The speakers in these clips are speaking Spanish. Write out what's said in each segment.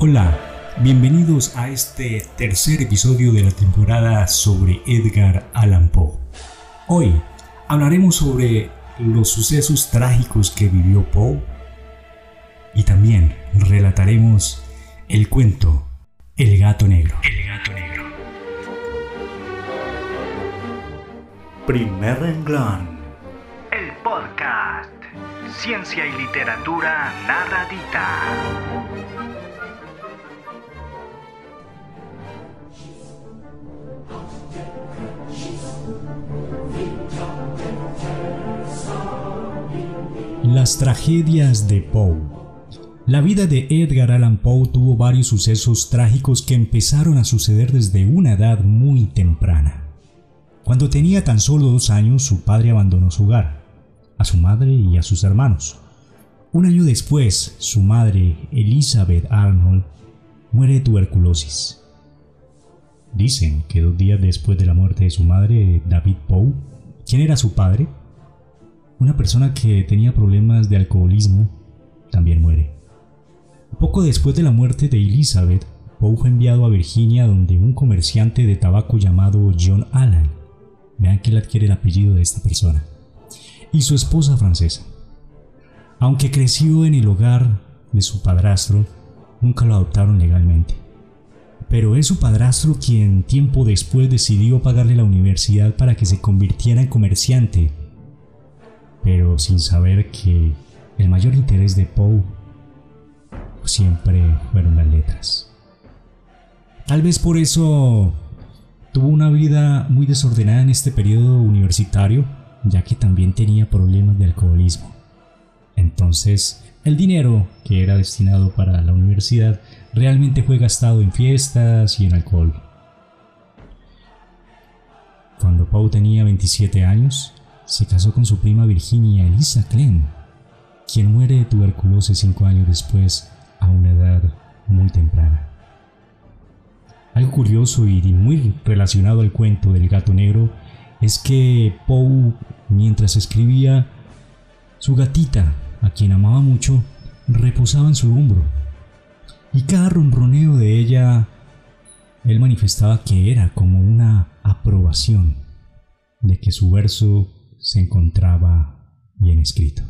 Hola, bienvenidos a este tercer episodio de la temporada sobre Edgar Allan Poe. Hoy hablaremos sobre los sucesos trágicos que vivió Poe y también relataremos el cuento El gato negro. El gato negro. Primer renglón. El podcast. Ciencia y literatura narradita. Las tragedias de Poe. La vida de Edgar Allan Poe tuvo varios sucesos trágicos que empezaron a suceder desde una edad muy temprana. Cuando tenía tan solo dos años, su padre abandonó su hogar, a su madre y a sus hermanos. Un año después, su madre, Elizabeth Arnold, muere de tuberculosis. Dicen que dos días después de la muerte de su madre, David Poe, quien era su padre, una persona que tenía problemas de alcoholismo también muere. Poco después de la muerte de Elizabeth, Poe fue enviado a Virginia donde un comerciante de tabaco llamado John Allan, vean que él adquiere el apellido de esta persona, y su esposa francesa. Aunque creció en el hogar de su padrastro, nunca lo adoptaron legalmente. Pero es su padrastro quien tiempo después decidió pagarle la universidad para que se convirtiera en comerciante pero sin saber que el mayor interés de Poe siempre fueron las letras. Tal vez por eso tuvo una vida muy desordenada en este periodo universitario, ya que también tenía problemas de alcoholismo. Entonces, el dinero que era destinado para la universidad realmente fue gastado en fiestas y en alcohol. Cuando Poe tenía 27 años, se casó con su prima Virginia Elisa Clem, quien muere de tuberculosis cinco años después a una edad muy temprana. Algo curioso y muy relacionado al cuento del gato negro es que Poe, mientras escribía, su gatita, a quien amaba mucho, reposaba en su hombro. Y cada ronroneo de ella, él manifestaba que era como una aprobación de que su verso se encontraba bien escrito.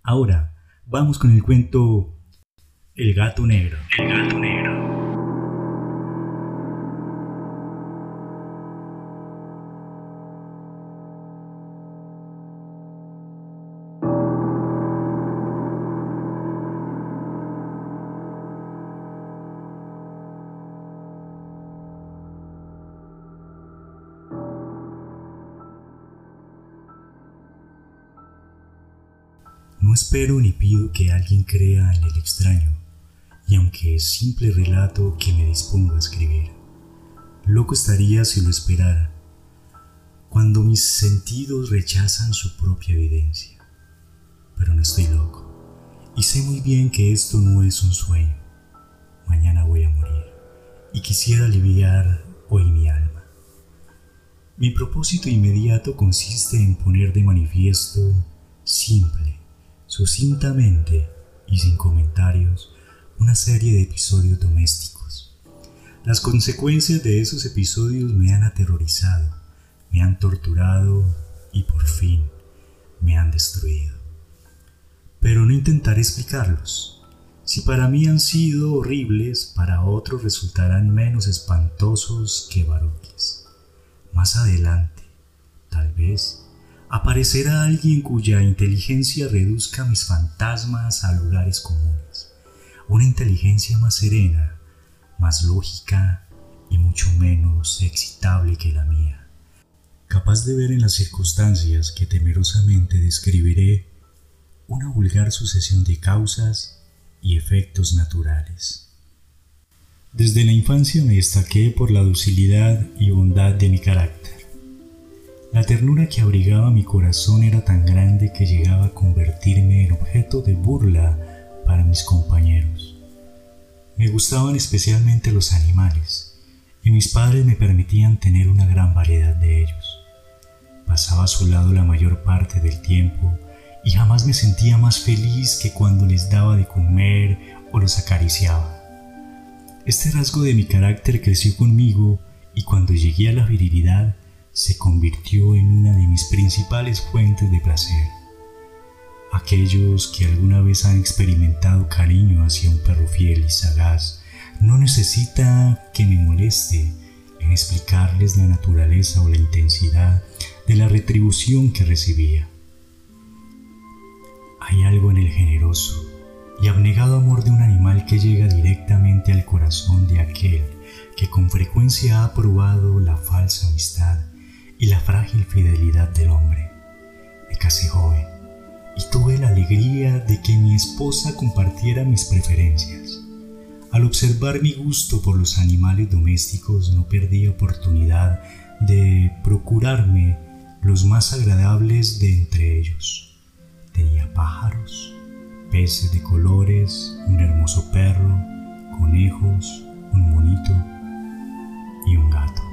Ahora vamos con el cuento El gato negro. El gato negro. No espero ni pido que alguien crea en el extraño, y aunque es simple relato que me dispongo a escribir, loco estaría si lo esperara, cuando mis sentidos rechazan su propia evidencia. Pero no estoy loco, y sé muy bien que esto no es un sueño. Mañana voy a morir, y quisiera aliviar hoy mi alma. Mi propósito inmediato consiste en poner de manifiesto, simple, sucintamente y sin comentarios una serie de episodios domésticos. Las consecuencias de esos episodios me han aterrorizado, me han torturado y por fin me han destruido. Pero no intentaré explicarlos. Si para mí han sido horribles, para otros resultarán menos espantosos que baroques. Más adelante, tal vez, aparecerá alguien cuya inteligencia reduzca mis fantasmas a lugares comunes. Una inteligencia más serena, más lógica y mucho menos excitable que la mía. Capaz de ver en las circunstancias que temerosamente describiré una vulgar sucesión de causas y efectos naturales. Desde la infancia me destaqué por la docilidad y bondad de mi carácter. La ternura que abrigaba mi corazón era tan grande que llegaba a convertirme en objeto de burla para mis compañeros. Me gustaban especialmente los animales, y mis padres me permitían tener una gran variedad de ellos. Pasaba a su lado la mayor parte del tiempo y jamás me sentía más feliz que cuando les daba de comer o los acariciaba. Este rasgo de mi carácter creció conmigo y cuando llegué a la virilidad se convirtió en una de mis principales fuentes de placer. Aquellos que alguna vez han experimentado cariño hacia un perro fiel y sagaz no necesita que me moleste en explicarles la naturaleza o la intensidad de la retribución que recibía. Hay algo en el generoso y abnegado amor de un animal que llega directamente al corazón de aquel que con frecuencia ha probado la falsa amistad y la frágil fidelidad del hombre. Me casé joven y tuve la alegría de que mi esposa compartiera mis preferencias. Al observar mi gusto por los animales domésticos no perdí oportunidad de procurarme los más agradables de entre ellos. Tenía pájaros, peces de colores, un hermoso perro, conejos, un monito y un gato.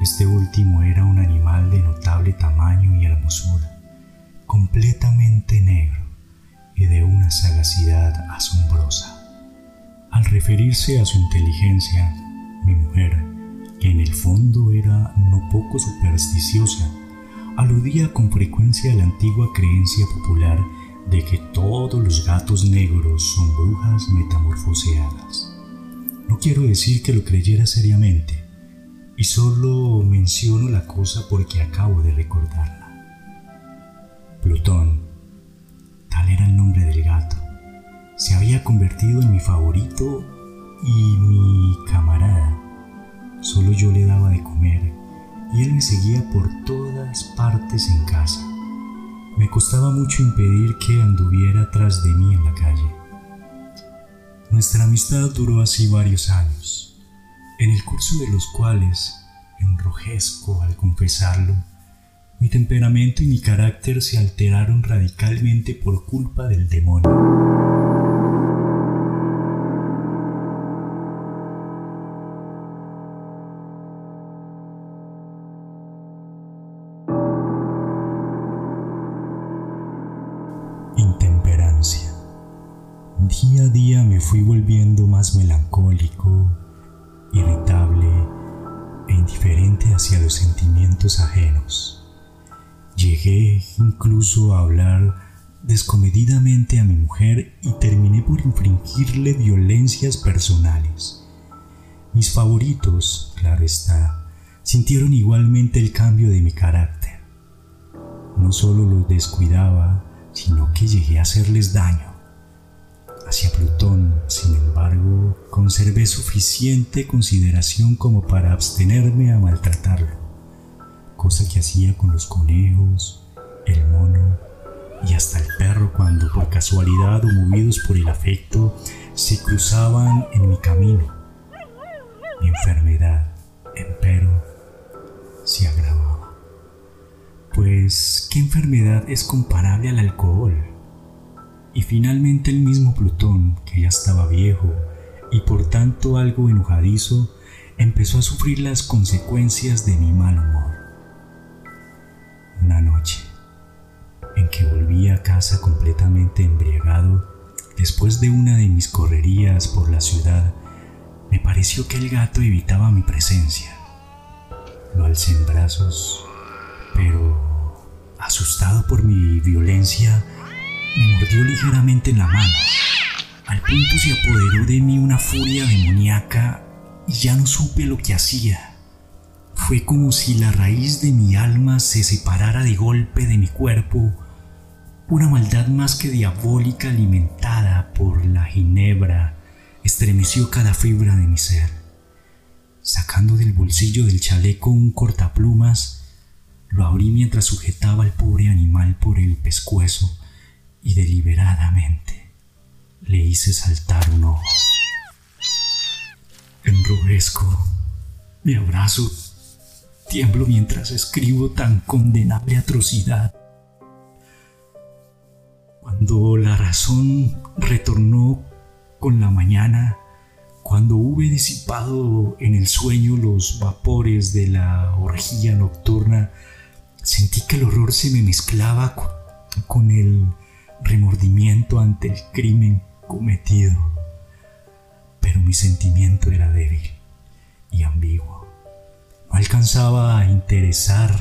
Este último era un animal de notable tamaño y hermosura, completamente negro y de una sagacidad asombrosa. Al referirse a su inteligencia, mi mujer, que en el fondo era no poco supersticiosa, aludía con frecuencia a la antigua creencia popular de que todos los gatos negros son brujas metamorfoseadas. No quiero decir que lo creyera seriamente, y solo menciono la cosa porque acabo de recordarla. Plutón, tal era el nombre del gato, se había convertido en mi favorito y mi camarada. Solo yo le daba de comer y él me seguía por todas partes en casa. Me costaba mucho impedir que anduviera tras de mí en la calle. Nuestra amistad duró así varios años en el curso de los cuales enrojezco al confesarlo, mi temperamento y mi carácter se alteraron radicalmente por culpa del demonio. Intemperancia. Día a día me fui volviendo más melancólico, sentimientos ajenos. Llegué incluso a hablar descomedidamente a mi mujer y terminé por infringirle violencias personales. Mis favoritos, claro está, sintieron igualmente el cambio de mi carácter. No solo los descuidaba, sino que llegué a hacerles daño. Hacia Plutón, sin embargo, conservé suficiente consideración como para abstenerme a maltratarlo, que hacía con los conejos, el mono y hasta el perro cuando por casualidad o movidos por el afecto se cruzaban en mi camino. Mi enfermedad, empero, se agravaba. Pues, ¿qué enfermedad es comparable al alcohol? Y finalmente el mismo Plutón, que ya estaba viejo y por tanto algo enojadizo, empezó a sufrir las consecuencias de mi mal humor. Una noche, en que volví a casa completamente embriagado, después de una de mis correrías por la ciudad, me pareció que el gato evitaba mi presencia. Lo alcé en brazos, pero asustado por mi violencia, me mordió ligeramente en la mano. Al punto se apoderó de mí una furia demoníaca y ya no supe lo que hacía. Fue como si la raíz de mi alma se separara de golpe de mi cuerpo, una maldad más que diabólica alimentada por la ginebra estremeció cada fibra de mi ser. Sacando del bolsillo del chaleco un cortaplumas, lo abrí mientras sujetaba al pobre animal por el pescuezo y deliberadamente le hice saltar un ojo. Enrojezco, me abrazo, tiemblo mientras escribo tan condenable atrocidad. Cuando la razón retornó con la mañana, cuando hube disipado en el sueño los vapores de la orgía nocturna, sentí que el horror se me mezclaba con el remordimiento ante el crimen cometido, pero mi sentimiento era débil y ambiguo. Alcanzaba a interesar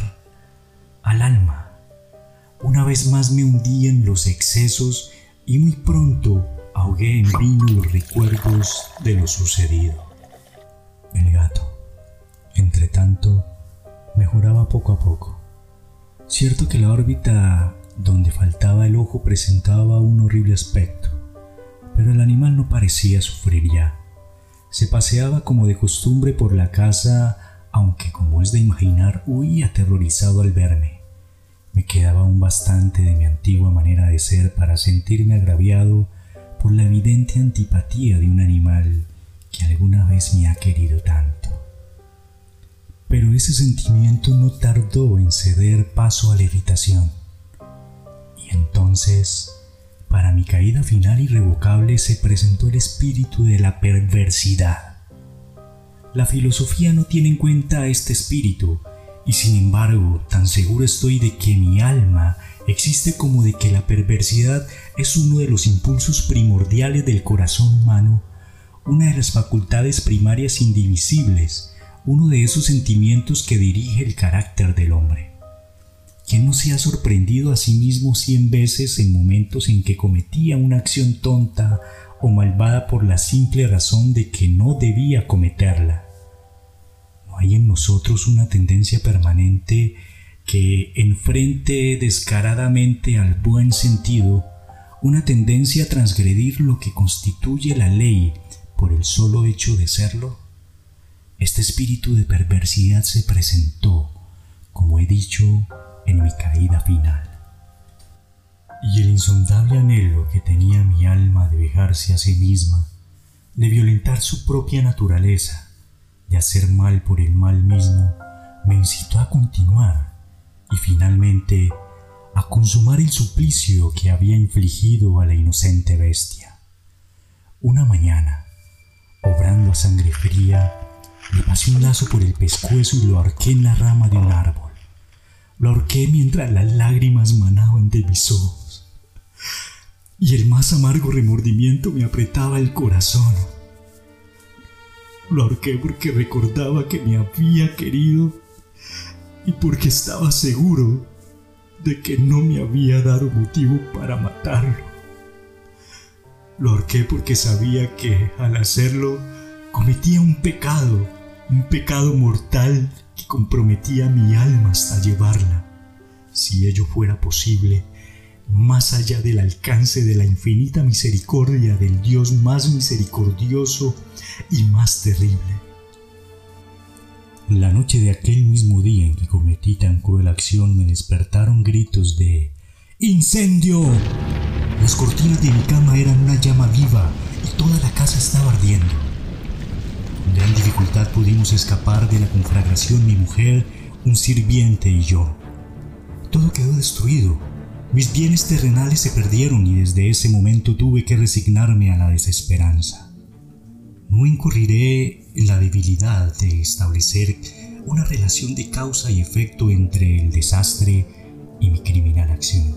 al alma. Una vez más me hundí en los excesos y muy pronto ahogué en vino los recuerdos de lo sucedido. El gato, entre tanto, mejoraba poco a poco. Cierto que la órbita donde faltaba el ojo presentaba un horrible aspecto, pero el animal no parecía sufrir ya. Se paseaba como de costumbre por la casa, aunque como es de imaginar, huía aterrorizado al verme. Me quedaba aún bastante de mi antigua manera de ser para sentirme agraviado por la evidente antipatía de un animal que alguna vez me ha querido tanto. Pero ese sentimiento no tardó en ceder paso a la irritación. Y entonces, para mi caída final irrevocable, se presentó el espíritu de la perversidad. La filosofía no tiene en cuenta este espíritu, y sin embargo, tan seguro estoy de que mi alma existe como de que la perversidad es uno de los impulsos primordiales del corazón humano, una de las facultades primarias indivisibles, uno de esos sentimientos que dirige el carácter del hombre. ¿Quién no se ha sorprendido a sí mismo cien veces en momentos en que cometía una acción tonta o malvada por la simple razón de que no debía cometerla? ¿No hay en nosotros una tendencia permanente que enfrente descaradamente al buen sentido, una tendencia a transgredir lo que constituye la ley por el solo hecho de serlo? Este espíritu de perversidad se presentó, como he dicho, en mi caída final. Y el insondable anhelo que tenía mi alma de dejarse a sí misma, de violentar su propia naturaleza, de hacer mal por el mal mismo, me incitó a continuar y finalmente a consumar el suplicio que había infligido a la inocente bestia. Una mañana, obrando a sangre fría, le pasé un lazo por el pescuezo y lo arqué en la rama de un árbol. Lo ahorqué mientras las lágrimas manaban de mis ojos. Y el más amargo remordimiento me apretaba el corazón. Lo ahorqué porque recordaba que me había querido y porque estaba seguro de que no me había dado motivo para matarlo. Lo ahorqué porque sabía que al hacerlo cometía un pecado, un pecado mortal que comprometía mi alma hasta llevarla, si ello fuera posible, más allá del alcance de la infinita misericordia del Dios más misericordioso y más terrible. La noche de aquel mismo día en que cometí tan cruel acción me despertaron gritos de ¡Incendio! Las cortinas de mi cama eran una llama viva y toda la casa estaba ardiendo. Con gran dificultad pudimos escapar de la conflagración mi mujer, un sirviente y yo. Todo quedó destruido. Mis bienes terrenales se perdieron y desde ese momento tuve que resignarme a la desesperanza. No incurriré en la debilidad de establecer una relación de causa y efecto entre el desastre y mi criminal acción.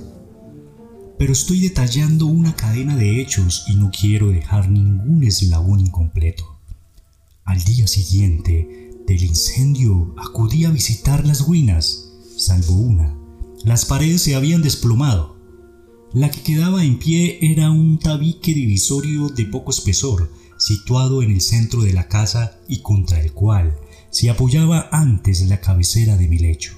Pero estoy detallando una cadena de hechos y no quiero dejar ningún eslabón incompleto. Al día siguiente del incendio acudí a visitar las ruinas, salvo una. Las paredes se habían desplomado. La que quedaba en pie era un tabique divisorio de poco espesor, situado en el centro de la casa y contra el cual se apoyaba antes la cabecera de mi lecho.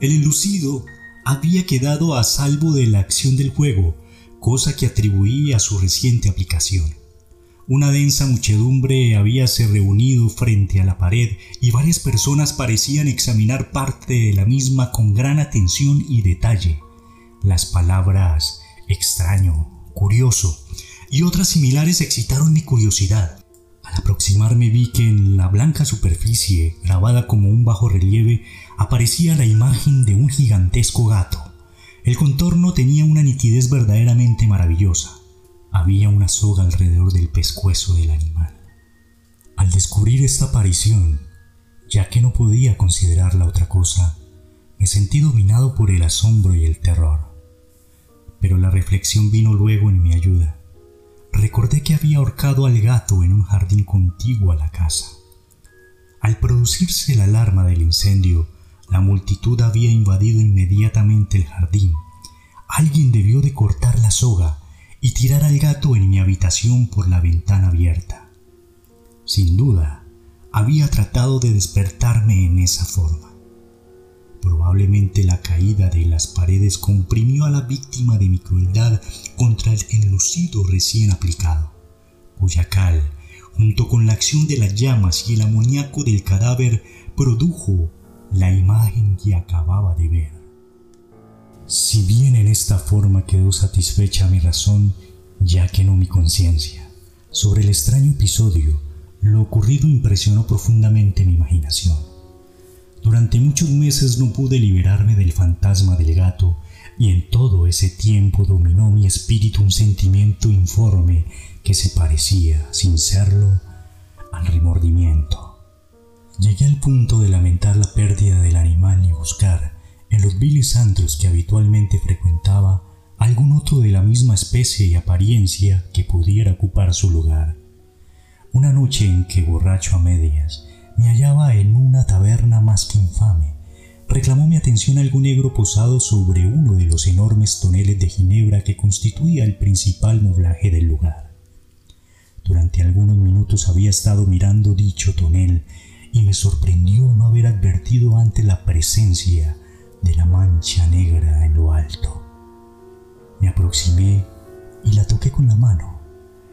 El enlucido había quedado a salvo de la acción del fuego, cosa que atribuí a su reciente aplicación. Una densa muchedumbre habíase reunido frente a la pared y varias personas parecían examinar parte de la misma con gran atención y detalle. Las palabras extraño, curioso y otras similares excitaron mi curiosidad. Al aproximarme vi que en la blanca superficie, grabada como un bajo relieve, aparecía la imagen de un gigantesco gato. El contorno tenía una nitidez verdaderamente maravillosa. Había una soga alrededor del pescuezo del animal. Al descubrir esta aparición, ya que no podía considerarla otra cosa, me sentí dominado por el asombro y el terror. Pero la reflexión vino luego en mi ayuda. recordé que había ahorcado al gato en un jardín contiguo a la casa. Al producirse la alarma del incendio, la multitud había invadido inmediatamente el jardín. Alguien debió de cortar la soga y tirar al gato en mi habitación por la ventana abierta. Sin duda, había tratado de despertarme en esa forma. Probablemente la caída de las paredes comprimió a la víctima de mi crueldad contra el enlucido recién aplicado, cuya cal, junto con la acción de las llamas y el amoníaco del cadáver, produjo la imagen que acababa de ver. Si bien en esta forma quedó satisfecha mi razón, ya que no mi conciencia, sobre el extraño episodio, lo ocurrido impresionó profundamente mi imaginación. Durante muchos meses no pude liberarme del fantasma del gato y en todo ese tiempo dominó mi espíritu un sentimiento informe que se parecía, sin serlo, al remordimiento. Llegué al punto de lamentar la pérdida del animal y buscar, en los viles antros que habitualmente frecuentaba, algún otro de la misma especie y apariencia que pudiera ocupar su lugar. Una noche en que, borracho a medias, me hallaba en una taberna más que infame, reclamó mi atención algo negro posado sobre uno de los enormes toneles de ginebra que constituía el principal moblaje del lugar. Durante algunos minutos había estado mirando dicho tonel y me sorprendió no haber advertido antes la presencia de la mancha negra en lo alto. Me aproximé y la toqué con la mano.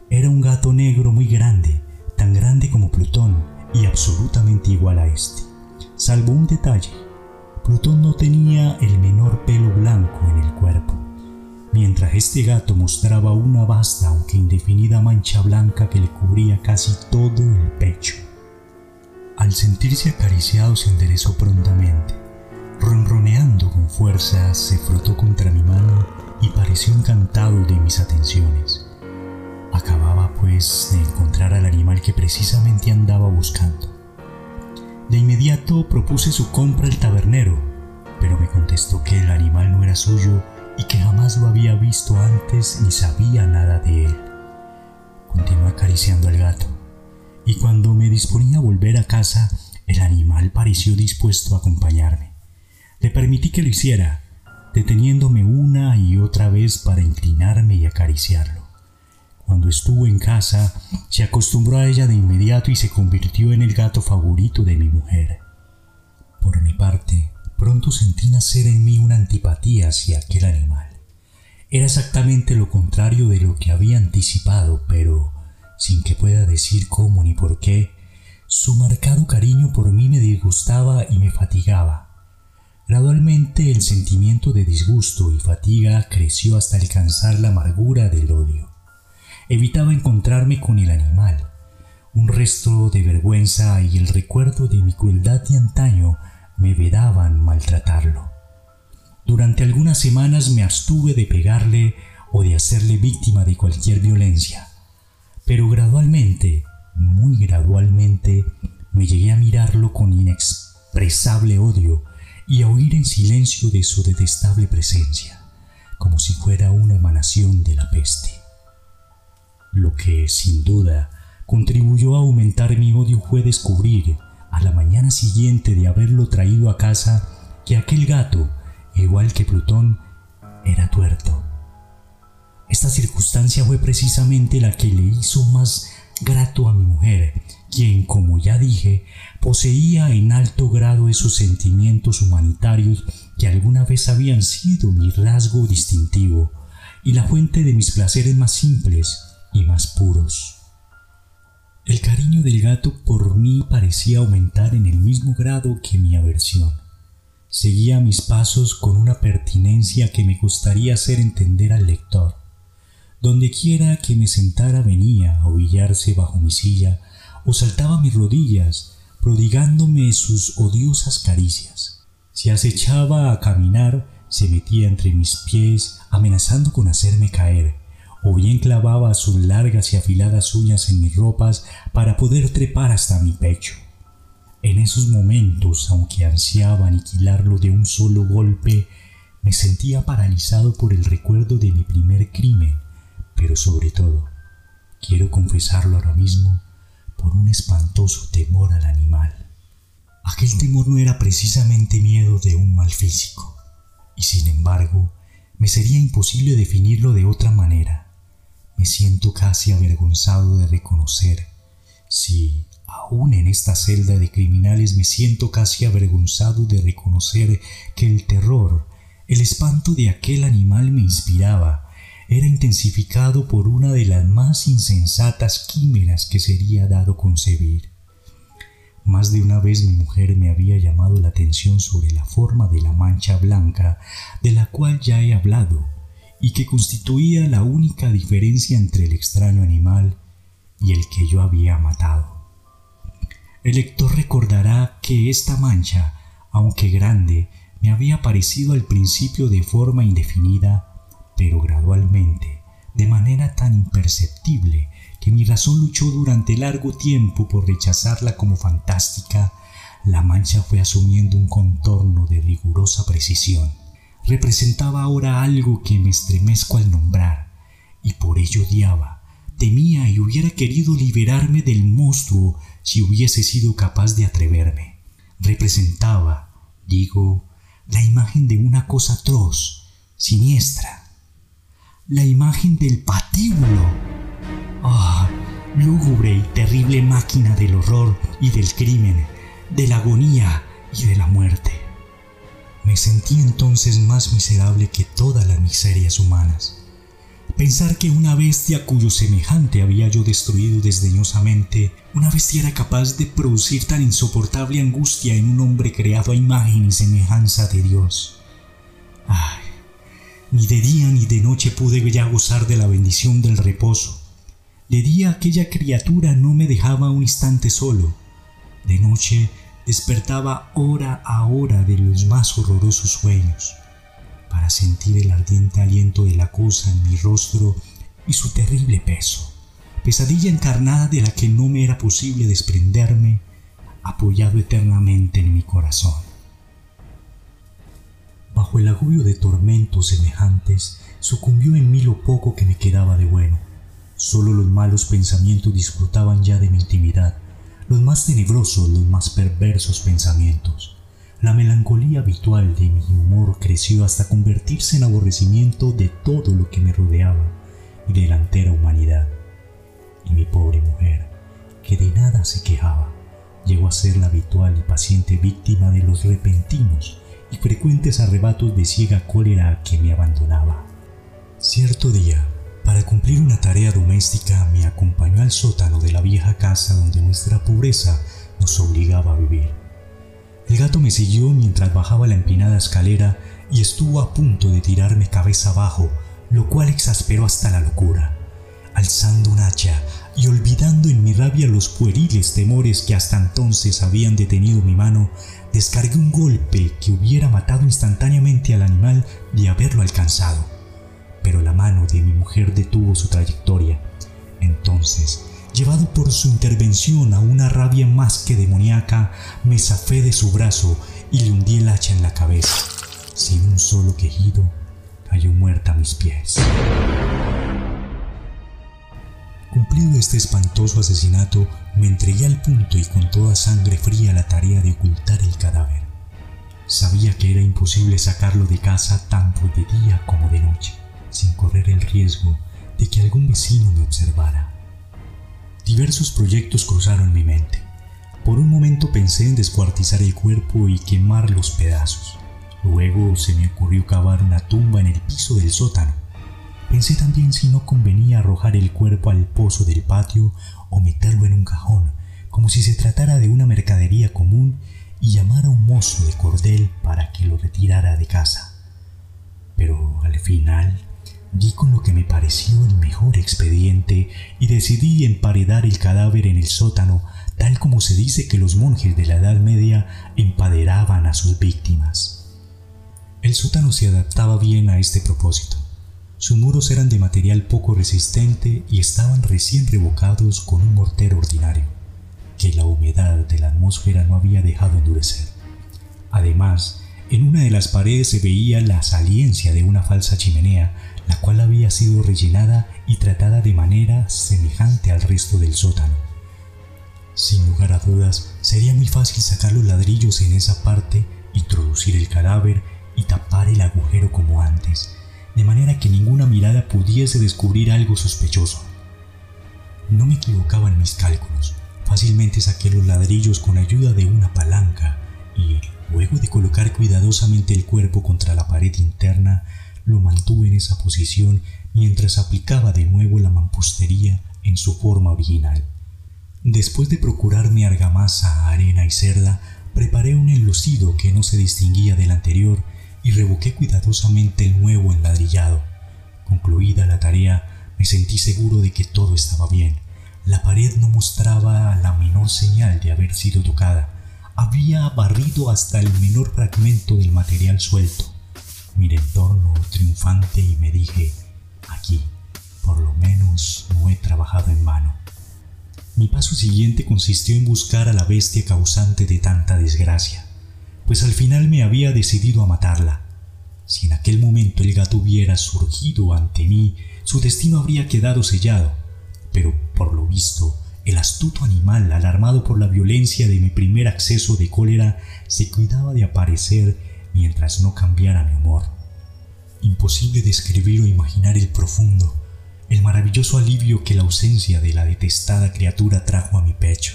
Era un gato negro muy grande, tan grande como Plutón y absolutamente igual a este, salvo un detalle. Plutón no tenía el menor pelo blanco en el cuerpo, mientras este gato mostraba una vasta aunque indefinida mancha blanca que le cubría casi todo el pecho. Al sentirse acariciado se enderezó prontamente. Ronroneando con fuerza, se frotó contra mi mano y pareció encantado de mis atenciones. Acababa pues de encontrar al animal que precisamente andaba buscando. De inmediato propuse su compra al tabernero, pero me contestó que el animal no era suyo y que jamás lo había visto antes ni sabía nada de él. Continué acariciando al gato y cuando me disponía a volver a casa, el animal pareció dispuesto a acompañarme. Le permití que lo hiciera, deteniéndome una y otra vez para inclinarme y acariciarlo. Cuando estuvo en casa, se acostumbró a ella de inmediato y se convirtió en el gato favorito de mi mujer. Por mi parte, pronto sentí nacer en mí una antipatía hacia aquel animal. Era exactamente lo contrario de lo que había anticipado, pero sin que pueda decir cómo ni por qué, su marcado cariño por mí me disgustaba y me fatigaba. Gradualmente el sentimiento de disgusto y fatiga creció hasta alcanzar la amargura del odio. Evitaba encontrarme con el animal. Un resto de vergüenza y el recuerdo de mi crueldad de antaño me vedaban maltratarlo. Durante algunas semanas me abstuve de pegarle o de hacerle víctima de cualquier violencia. Pero gradualmente, muy gradualmente, me llegué a mirarlo con inexpresable odio y a oír en silencio de su detestable presencia, como si fuera una emanación de la peste. Lo que, sin duda, contribuyó a aumentar mi odio fue descubrir, a la mañana siguiente de haberlo traído a casa, que aquel gato, igual que Plutón, era tuerto esta circunstancia fue precisamente la que le hizo más grato a mi mujer, quien, como ya dije, poseía en alto grado esos sentimientos humanitarios que alguna vez habían sido mi rasgo distintivo y la fuente de mis placeres más simples y más puros. El cariño del gato por mí parecía aumentar en el mismo grado que mi aversión. Seguía mis pasos con una pertinencia que me gustaría hacer entender al lector. Donde quiera que me sentara venía a ovillarse bajo mi silla o saltaba mis rodillas, prodigándome sus odiosas caricias. Si acechaba a caminar, se metía entre mis pies, amenazando con hacerme caer, o bien clavaba sus largas y afiladas uñas en mis ropas para poder trepar hasta mi pecho. En esos momentos, aunque ansiaba aniquilarlo de un solo golpe, me sentía paralizado por el recuerdo de mi primer crimen, pero sobre todo quiero confesarlo ahora mismo, por un espantoso temor al animal. Aquel temor no era precisamente miedo de un mal físico, y sin embargo, me sería imposible definirlo de otra manera. Me siento casi avergonzado de reconocer, si aún en esta celda de criminales me siento casi avergonzado de reconocer que el terror, el espanto de aquel animal me inspiraba, era intensificado por una de las más insensatas químeras que sería dado concebir. Más de una vez mi mujer me había llamado la atención sobre la forma de la mancha blanca de la cual ya he hablado y que constituía la única diferencia entre el extraño animal y el que yo había matado. El lector recordará que esta mancha, aunque grande, me había parecido al principio de forma indefinida pero gradualmente, de manera tan imperceptible que mi razón luchó durante largo tiempo por rechazarla como fantástica, la mancha fue asumiendo un contorno de rigurosa precisión. Representaba ahora algo que me estremezco al nombrar, y por ello odiaba, temía y hubiera querido liberarme del monstruo si hubiese sido capaz de atreverme. Representaba, digo, la imagen de una cosa atroz, siniestra, la imagen del patíbulo. Ah, lúgubre y terrible máquina del horror y del crimen, de la agonía y de la muerte. Me sentí entonces más miserable que todas las miserias humanas. Pensar que una bestia cuyo semejante había yo destruido desdeñosamente, una bestia era capaz de producir tan insoportable angustia en un hombre creado a imagen y semejanza de Dios. Ay, ni de día ni de noche pude ya gozar de la bendición del reposo. De día aquella criatura no me dejaba un instante solo. De noche despertaba hora a hora de los más horrorosos sueños, para sentir el ardiente aliento de la cosa en mi rostro y su terrible peso, pesadilla encarnada de la que no me era posible desprenderme, apoyado eternamente en mi corazón. Bajo el agobio de tormentos semejantes, sucumbió en mí lo poco que me quedaba de bueno. Solo los malos pensamientos disfrutaban ya de mi intimidad, los más tenebrosos, los más perversos pensamientos. La melancolía habitual de mi humor creció hasta convertirse en aborrecimiento de todo lo que me rodeaba y de la entera humanidad. Y mi pobre mujer, que de nada se quejaba, llegó a ser la habitual y paciente víctima de los repentinos y frecuentes arrebatos de ciega cólera que me abandonaba. Cierto día, para cumplir una tarea doméstica, me acompañó al sótano de la vieja casa donde nuestra pobreza nos obligaba a vivir. El gato me siguió mientras bajaba la empinada escalera y estuvo a punto de tirarme cabeza abajo, lo cual exasperó hasta la locura. Alzando un hacha y olvidando en mi rabia los pueriles temores que hasta entonces habían detenido mi mano, descargué un golpe que hubiera matado instantáneamente al animal de haberlo alcanzado. Pero la mano de mi mujer detuvo su trayectoria. Entonces, llevado por su intervención a una rabia más que demoníaca, me zafé de su brazo y le hundí el hacha en la cabeza. Sin un solo quejido, cayó muerta a mis pies. Cumplido este espantoso asesinato, me entregué al punto y con toda sangre fría la tarea de ocultar el cadáver. Sabía que era imposible sacarlo de casa tanto de día como de noche, sin correr el riesgo de que algún vecino me observara. Diversos proyectos cruzaron mi mente. Por un momento pensé en descuartizar el cuerpo y quemar los pedazos. Luego se me ocurrió cavar una tumba en el piso del sótano Pensé también si no convenía arrojar el cuerpo al pozo del patio o meterlo en un cajón, como si se tratara de una mercadería común y llamar a un mozo de cordel para que lo retirara de casa. Pero al final di con lo que me pareció el mejor expediente y decidí emparedar el cadáver en el sótano, tal como se dice que los monjes de la Edad Media empaderaban a sus víctimas. El sótano se adaptaba bien a este propósito. Sus muros eran de material poco resistente y estaban recién revocados con un mortero ordinario, que la humedad de la atmósfera no había dejado endurecer. Además, en una de las paredes se veía la saliencia de una falsa chimenea, la cual había sido rellenada y tratada de manera semejante al resto del sótano. Sin lugar a dudas, sería muy fácil sacar los ladrillos en esa parte, introducir el cadáver y tapar el agujero como antes, de manera que ninguna mirada pudiese descubrir algo sospechoso. No me equivocaba en mis cálculos. Fácilmente saqué los ladrillos con ayuda de una palanca y, luego de colocar cuidadosamente el cuerpo contra la pared interna, lo mantuve en esa posición mientras aplicaba de nuevo la mampostería en su forma original. Después de procurarme argamasa, arena y cerda, preparé un enlucido que no se distinguía del anterior y revoqué cuidadosamente el nuevo enladrillado. Concluida la tarea, me sentí seguro de que todo estaba bien la pared no mostraba la menor señal de haber sido tocada. Había barrido hasta el menor fragmento del material suelto. Miré en torno triunfante y me dije, aquí, por lo menos no he trabajado en vano. Mi paso siguiente consistió en buscar a la bestia causante de tanta desgracia, pues al final me había decidido a matarla. Si en aquel momento el gato hubiera surgido ante mí, su destino habría quedado sellado pero por lo visto, el astuto animal, alarmado por la violencia de mi primer acceso de cólera, se cuidaba de aparecer mientras no cambiara mi humor. Imposible describir o imaginar el profundo, el maravilloso alivio que la ausencia de la detestada criatura trajo a mi pecho.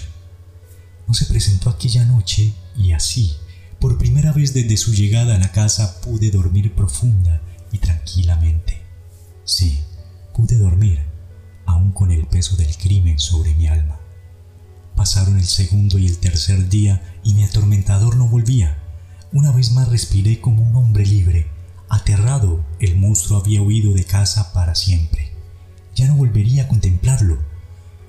No se presentó aquella noche y así, por primera vez desde su llegada a la casa, pude dormir profunda y tranquilamente. Sí, pude dormir aún con el peso del crimen sobre mi alma. Pasaron el segundo y el tercer día y mi atormentador no volvía. Una vez más respiré como un hombre libre. Aterrado, el monstruo había huido de casa para siempre. Ya no volvería a contemplarlo.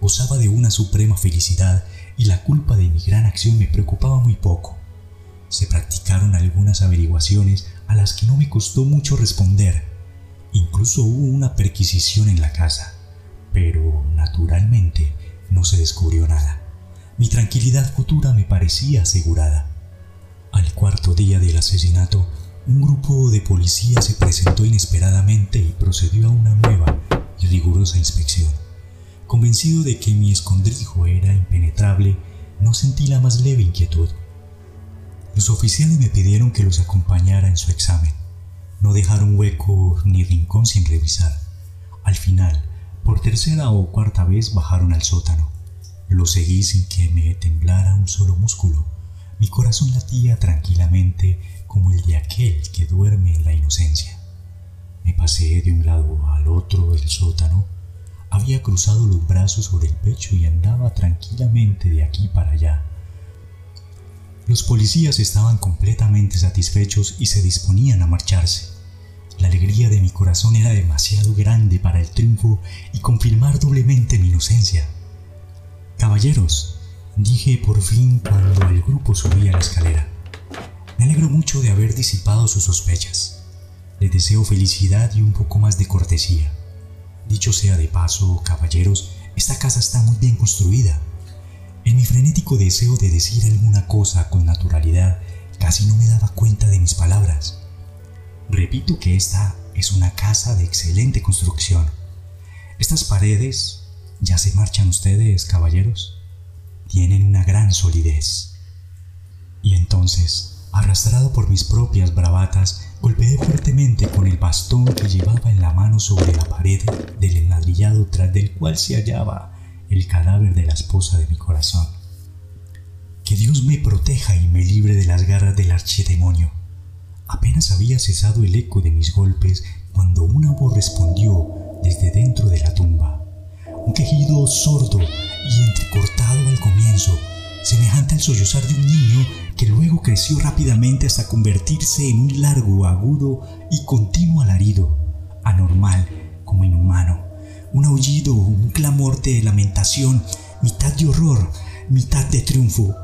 Gozaba de una suprema felicidad y la culpa de mi gran acción me preocupaba muy poco. Se practicaron algunas averiguaciones a las que no me costó mucho responder. Incluso hubo una perquisición en la casa pero naturalmente no se descubrió nada. Mi tranquilidad futura me parecía asegurada. Al cuarto día del asesinato, un grupo de policía se presentó inesperadamente y procedió a una nueva y rigurosa inspección. Convencido de que mi escondrijo era impenetrable, no sentí la más leve inquietud. Los oficiales me pidieron que los acompañara en su examen. No dejaron hueco ni rincón sin revisar. Al final, por tercera o cuarta vez bajaron al sótano. Lo seguí sin que me temblara un solo músculo. Mi corazón latía tranquilamente como el de aquel que duerme en la inocencia. Me pasé de un lado al otro del sótano. Había cruzado los brazos sobre el pecho y andaba tranquilamente de aquí para allá. Los policías estaban completamente satisfechos y se disponían a marcharse. La alegría de mi corazón era demasiado grande para el triunfo y confirmar doblemente mi inocencia. Caballeros, dije por fin cuando el grupo subía la escalera. Me alegro mucho de haber disipado sus sospechas. Les deseo felicidad y un poco más de cortesía. Dicho sea de paso, caballeros, esta casa está muy bien construida. En mi frenético deseo de decir alguna cosa con naturalidad, casi no me daba cuenta de mis palabras. Repito que esta es una casa de excelente construcción. Estas paredes, ya se marchan ustedes, caballeros, tienen una gran solidez. Y entonces, arrastrado por mis propias bravatas, golpeé fuertemente con el bastón que llevaba en la mano sobre la pared del enladrillado tras del cual se hallaba el cadáver de la esposa de mi corazón. Que Dios me proteja y me libre de las garras del archidemonio. Apenas había cesado el eco de mis golpes cuando una voz respondió desde dentro de la tumba. Un quejido sordo y entrecortado al comienzo, semejante al sollozar de un niño que luego creció rápidamente hasta convertirse en un largo, agudo y continuo alarido, anormal como inhumano. Un aullido, un clamor de lamentación, mitad de horror, mitad de triunfo,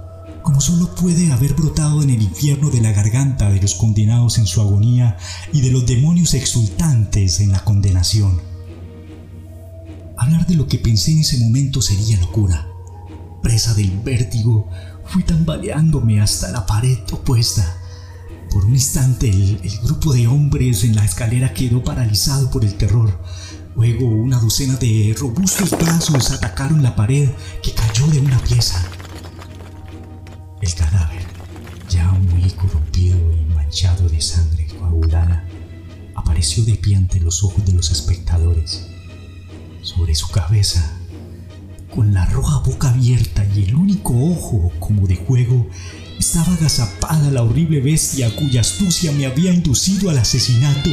como solo puede haber brotado en el infierno de la garganta de los condenados en su agonía y de los demonios exultantes en la condenación. Hablar de lo que pensé en ese momento sería locura. Presa del vértigo, fui tambaleándome hasta la pared opuesta. Por un instante el, el grupo de hombres en la escalera quedó paralizado por el terror. Luego una docena de robustos brazos atacaron la pared que cayó de una pieza. El cadáver, ya muy corrompido y manchado de sangre coagulada, apareció de pie ante los ojos de los espectadores. Sobre su cabeza, con la roja boca abierta y el único ojo como de juego, estaba agazapada la horrible bestia cuya astucia me había inducido al asesinato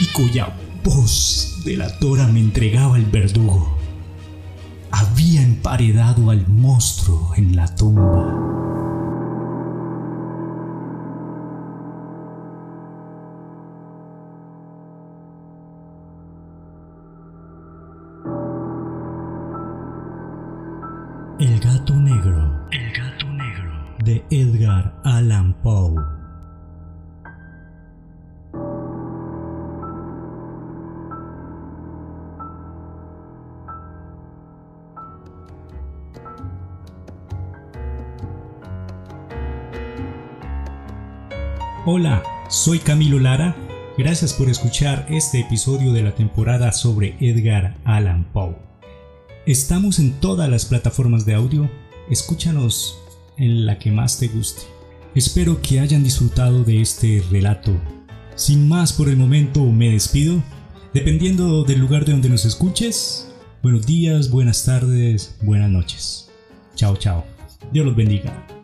y cuya voz delatora me entregaba el verdugo. Había emparedado al monstruo en la tumba. Hola, soy Camilo Lara. Gracias por escuchar este episodio de la temporada sobre Edgar Allan Poe. Estamos en todas las plataformas de audio. Escúchanos en la que más te guste. Espero que hayan disfrutado de este relato. Sin más por el momento me despido. Dependiendo del lugar de donde nos escuches, buenos días, buenas tardes, buenas noches. Chao, chao. Dios los bendiga.